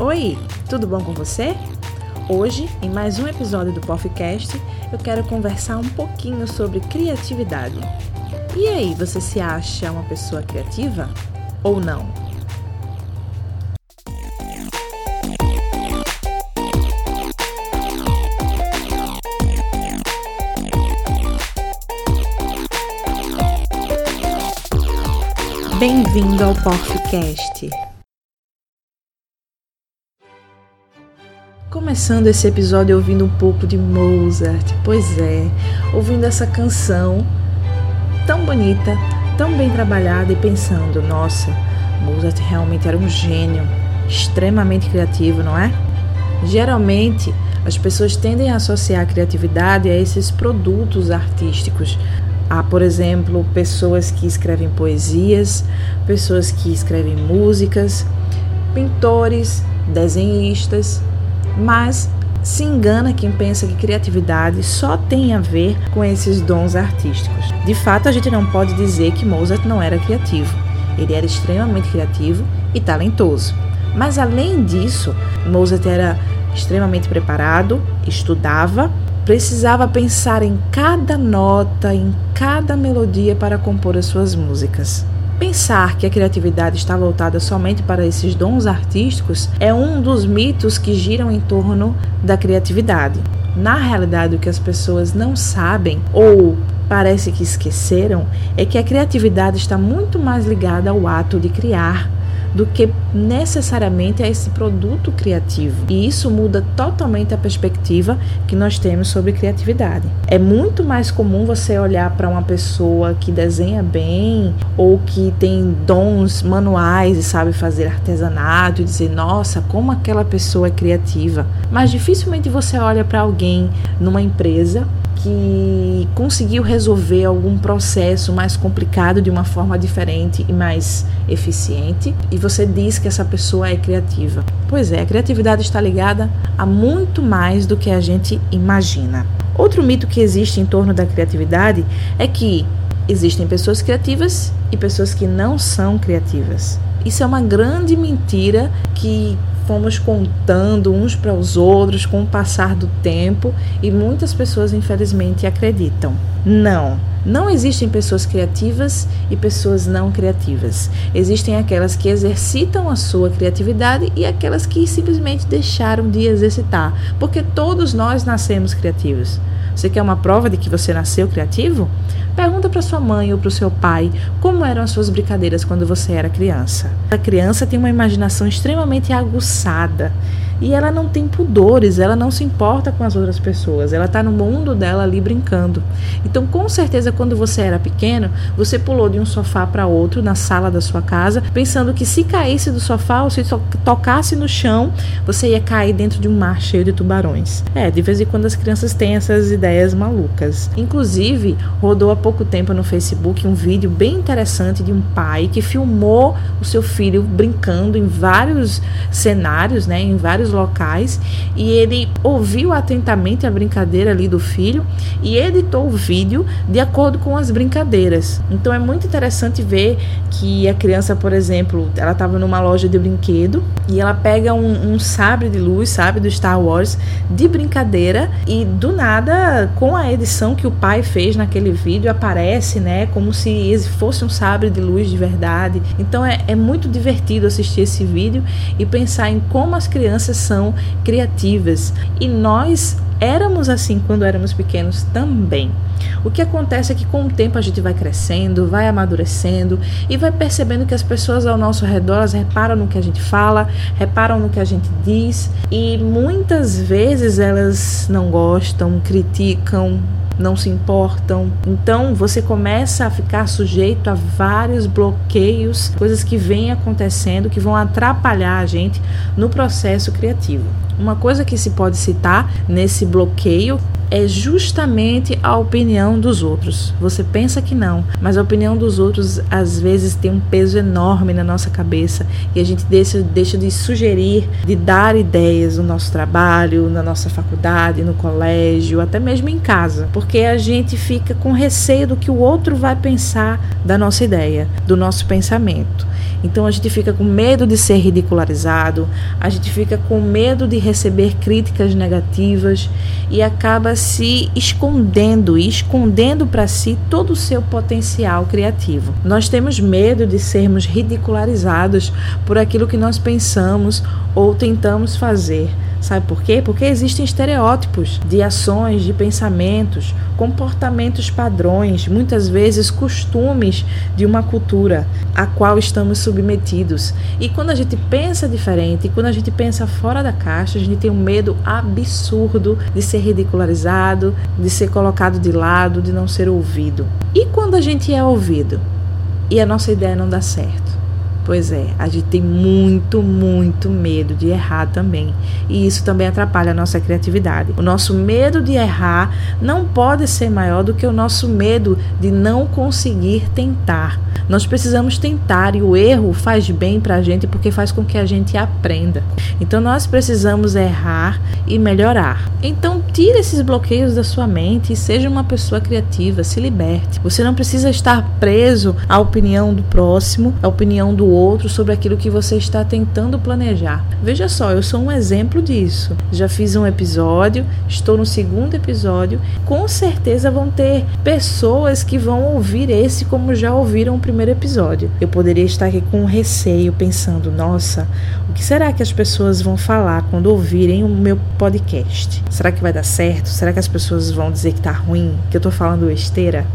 Oi, tudo bom com você? Hoje, em mais um episódio do podcast, eu quero conversar um pouquinho sobre criatividade. E aí, você se acha uma pessoa criativa ou não? Bem-vindo ao podcast. Começando esse episódio ouvindo um pouco de Mozart, pois é, ouvindo essa canção tão bonita, tão bem trabalhada e pensando, nossa, Mozart realmente era um gênio, extremamente criativo, não é? Geralmente, as pessoas tendem a associar a criatividade a esses produtos artísticos. Há, por exemplo, pessoas que escrevem poesias, pessoas que escrevem músicas, pintores, desenhistas, mas se engana quem pensa que criatividade só tem a ver com esses dons artísticos. De fato, a gente não pode dizer que Mozart não era criativo. Ele era extremamente criativo e talentoso. Mas além disso, Mozart era extremamente preparado, estudava, precisava pensar em cada nota, em cada melodia para compor as suas músicas. Pensar que a criatividade está voltada somente para esses dons artísticos é um dos mitos que giram em torno da criatividade. Na realidade, o que as pessoas não sabem ou parece que esqueceram é que a criatividade está muito mais ligada ao ato de criar do que necessariamente a esse produto criativo. E isso muda totalmente a perspectiva que nós temos sobre criatividade. É muito mais comum você olhar para uma pessoa que desenha bem ou que tem dons manuais e sabe fazer artesanato e dizer, nossa, como aquela pessoa é criativa. Mas dificilmente você olha para alguém numa empresa que conseguiu resolver algum processo mais complicado de uma forma diferente e mais eficiente e você diz que essa pessoa é criativa. Pois é, a criatividade está ligada a muito mais do que a gente imagina. Outro mito que existe em torno da criatividade é que existem pessoas criativas e pessoas que não são criativas. Isso é uma grande mentira que fomos contando uns para os outros com o passar do tempo e muitas pessoas, infelizmente, acreditam. Não, não existem pessoas criativas e pessoas não criativas. Existem aquelas que exercitam a sua criatividade e aquelas que simplesmente deixaram de exercitar, porque todos nós nascemos criativos. Você quer uma prova de que você nasceu criativo? Pergunta para sua mãe ou para o seu pai como eram as suas brincadeiras quando você era criança. A criança tem uma imaginação extremamente aguçada e ela não tem pudores, ela não se importa com as outras pessoas, ela está no mundo dela ali brincando. Então, com certeza, quando você era pequeno, você pulou de um sofá para outro na sala da sua casa, pensando que se caísse do sofá ou se tocasse no chão, você ia cair dentro de um mar cheio de tubarões. É, de vez em quando as crianças têm essas ideias malucas. Inclusive, rodou há pouco tempo no Facebook um vídeo bem interessante de um pai que filmou o seu filho brincando em vários cenários, né, em vários vários locais e ele ouviu atentamente a brincadeira ali do filho e editou o vídeo de acordo com as brincadeiras. Então é muito interessante ver que a criança, por exemplo, ela estava numa loja de brinquedo e ela pega um, um sabre de luz, sabe, do Star Wars, de brincadeira e do nada, com a edição que o pai fez naquele vídeo, aparece, né, como se fosse um sabre de luz de verdade. Então é, é muito divertido assistir esse vídeo e pensar em como as crianças são criativas e nós éramos assim quando éramos pequenos também. O que acontece é que com o tempo a gente vai crescendo, vai amadurecendo e vai percebendo que as pessoas ao nosso redor reparam no que a gente fala, reparam no que a gente diz e muitas vezes elas não gostam, criticam, não se importam. Então você começa a ficar sujeito a vários bloqueios, coisas que vêm acontecendo que vão atrapalhar a gente no processo criativo. Uma coisa que se pode citar nesse bloqueio é justamente a opinião dos outros. Você pensa que não, mas a opinião dos outros às vezes tem um peso enorme na nossa cabeça e a gente deixa, deixa de sugerir, de dar ideias no nosso trabalho, na nossa faculdade, no colégio, até mesmo em casa, porque a gente fica com receio do que o outro vai pensar da nossa ideia, do nosso pensamento. Então a gente fica com medo de ser ridicularizado, a gente fica com medo de receber críticas negativas e acaba se escondendo e escondendo para si todo o seu potencial criativo. Nós temos medo de sermos ridicularizados por aquilo que nós pensamos ou tentamos fazer. Sabe por quê? Porque existem estereótipos de ações, de pensamentos, comportamentos padrões, muitas vezes costumes de uma cultura a qual estamos submetidos. E quando a gente pensa diferente, quando a gente pensa fora da caixa, a gente tem um medo absurdo de ser ridicularizado, de ser colocado de lado, de não ser ouvido. E quando a gente é ouvido e a nossa ideia não dá certo? Pois é, a gente tem muito, muito medo de errar também. E isso também atrapalha a nossa criatividade. O nosso medo de errar não pode ser maior do que o nosso medo de não conseguir tentar. Nós precisamos tentar e o erro faz bem para a gente porque faz com que a gente aprenda. Então nós precisamos errar e melhorar. Então tire esses bloqueios da sua mente e seja uma pessoa criativa, se liberte. Você não precisa estar preso à opinião do próximo, à opinião do outro sobre aquilo que você está tentando planejar. Veja só, eu sou um exemplo disso. Já fiz um episódio, estou no segundo episódio. Com certeza vão ter pessoas que vão ouvir esse como já ouviram o primeiro episódio. Eu poderia estar aqui com receio, pensando: nossa, o que será que as pessoas vão falar quando ouvirem o meu podcast? Será que vai dar certo? Será que as pessoas vão dizer que tá ruim, que eu tô falando besteira?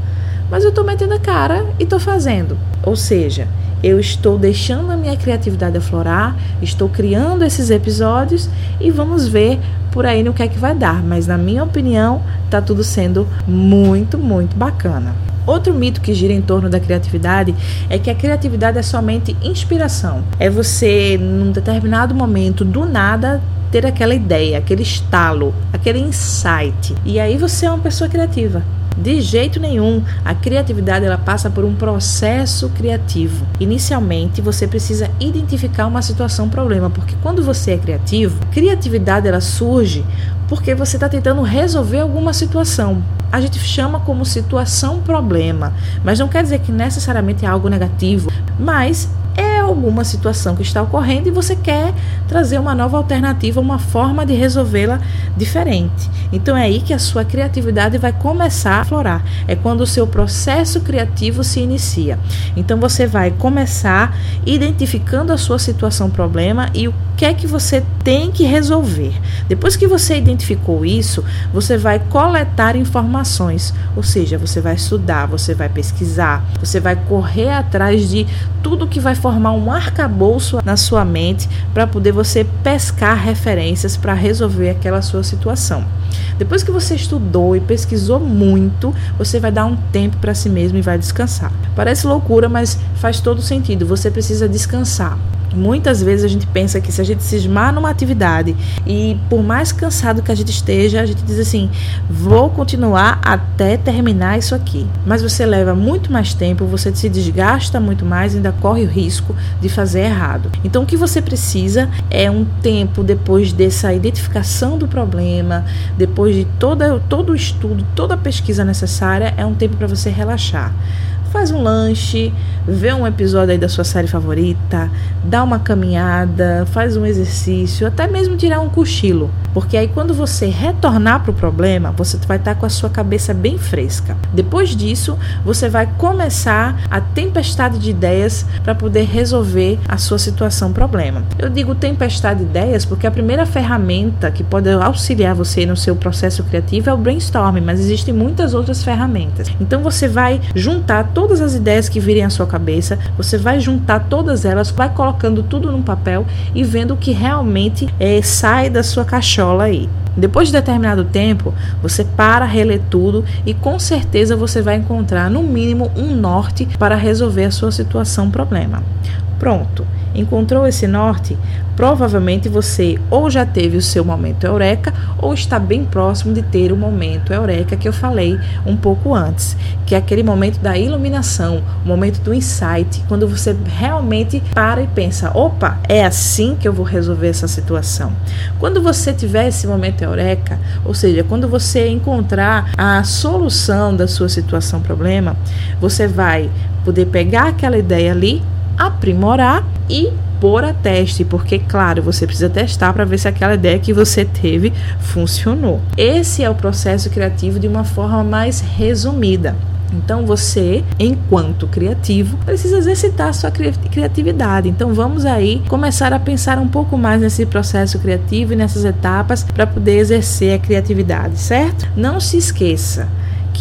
Mas eu tô metendo a cara e tô fazendo. Ou seja, eu estou deixando a minha criatividade aflorar, estou criando esses episódios e vamos ver por aí no que é que vai dar. Mas na minha opinião, tá tudo sendo muito, muito bacana. Outro mito que gira em torno da criatividade é que a criatividade é somente inspiração. É você, num determinado momento, do nada, ter aquela ideia, aquele estalo, aquele insight. E aí você é uma pessoa criativa. De jeito nenhum. A criatividade ela passa por um processo criativo. Inicialmente, você precisa identificar uma situação problema, porque quando você é criativo, criatividade ela surge porque você está tentando resolver alguma situação. A gente chama como situação problema, mas não quer dizer que necessariamente é algo negativo, mas alguma situação que está ocorrendo e você quer trazer uma nova alternativa, uma forma de resolvê-la diferente. Então é aí que a sua criatividade vai começar a florar. É quando o seu processo criativo se inicia. Então você vai começar identificando a sua situação problema e o que é que você tem que resolver. Depois que você identificou isso, você vai coletar informações, ou seja, você vai estudar, você vai pesquisar, você vai correr atrás de tudo que vai formar um arcabouço na sua mente para poder você pescar referências para resolver aquela sua situação. Depois que você estudou e pesquisou muito, você vai dar um tempo para si mesmo e vai descansar. Parece loucura, mas faz todo sentido. Você precisa descansar. Muitas vezes a gente pensa que se a gente cismar numa atividade e por mais cansado que a gente esteja, a gente diz assim: vou continuar até terminar isso aqui. Mas você leva muito mais tempo, você se desgasta muito mais ainda corre o risco de fazer errado. Então o que você precisa é um tempo depois dessa identificação do problema, depois de toda, todo o estudo, toda a pesquisa necessária, é um tempo para você relaxar faz um lanche, vê um episódio aí da sua série favorita, dá uma caminhada, faz um exercício, até mesmo tirar um cochilo. Porque aí quando você retornar para o problema, você vai estar tá com a sua cabeça bem fresca. Depois disso, você vai começar a tempestade de ideias para poder resolver a sua situação problema. Eu digo tempestade de ideias porque a primeira ferramenta que pode auxiliar você no seu processo criativo é o brainstorming, mas existem muitas outras ferramentas. Então você vai juntar todas as ideias que virem à sua cabeça, você vai juntar todas elas, vai colocando tudo num papel e vendo o que realmente é, sai da sua cachola aí. Depois de determinado tempo, você para, relê tudo e com certeza você vai encontrar no mínimo um norte para resolver a sua situação problema. Pronto. Encontrou esse norte? Provavelmente você ou já teve o seu momento eureka ou está bem próximo de ter o momento eureka que eu falei um pouco antes, que é aquele momento da iluminação, o momento do insight, quando você realmente para e pensa: opa, é assim que eu vou resolver essa situação. Quando você tiver esse momento eureka, ou seja, quando você encontrar a solução da sua situação problema, você vai poder pegar aquela ideia ali, aprimorar e pôr a teste, porque, claro, você precisa testar para ver se aquela ideia que você teve funcionou. Esse é o processo criativo de uma forma mais resumida. Então você, enquanto criativo, precisa exercitar sua criatividade. Então vamos aí começar a pensar um pouco mais nesse processo criativo e nessas etapas para poder exercer a criatividade, certo? Não se esqueça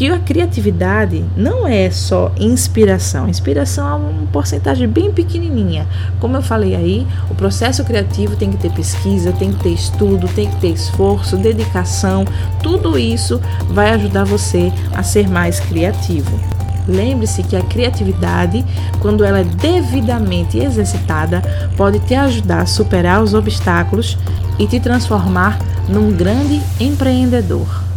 que a criatividade não é só inspiração. Inspiração é uma porcentagem bem pequenininha. Como eu falei aí, o processo criativo tem que ter pesquisa, tem que ter estudo, tem que ter esforço, dedicação. Tudo isso vai ajudar você a ser mais criativo. Lembre-se que a criatividade, quando ela é devidamente exercitada, pode te ajudar a superar os obstáculos e te transformar num grande empreendedor.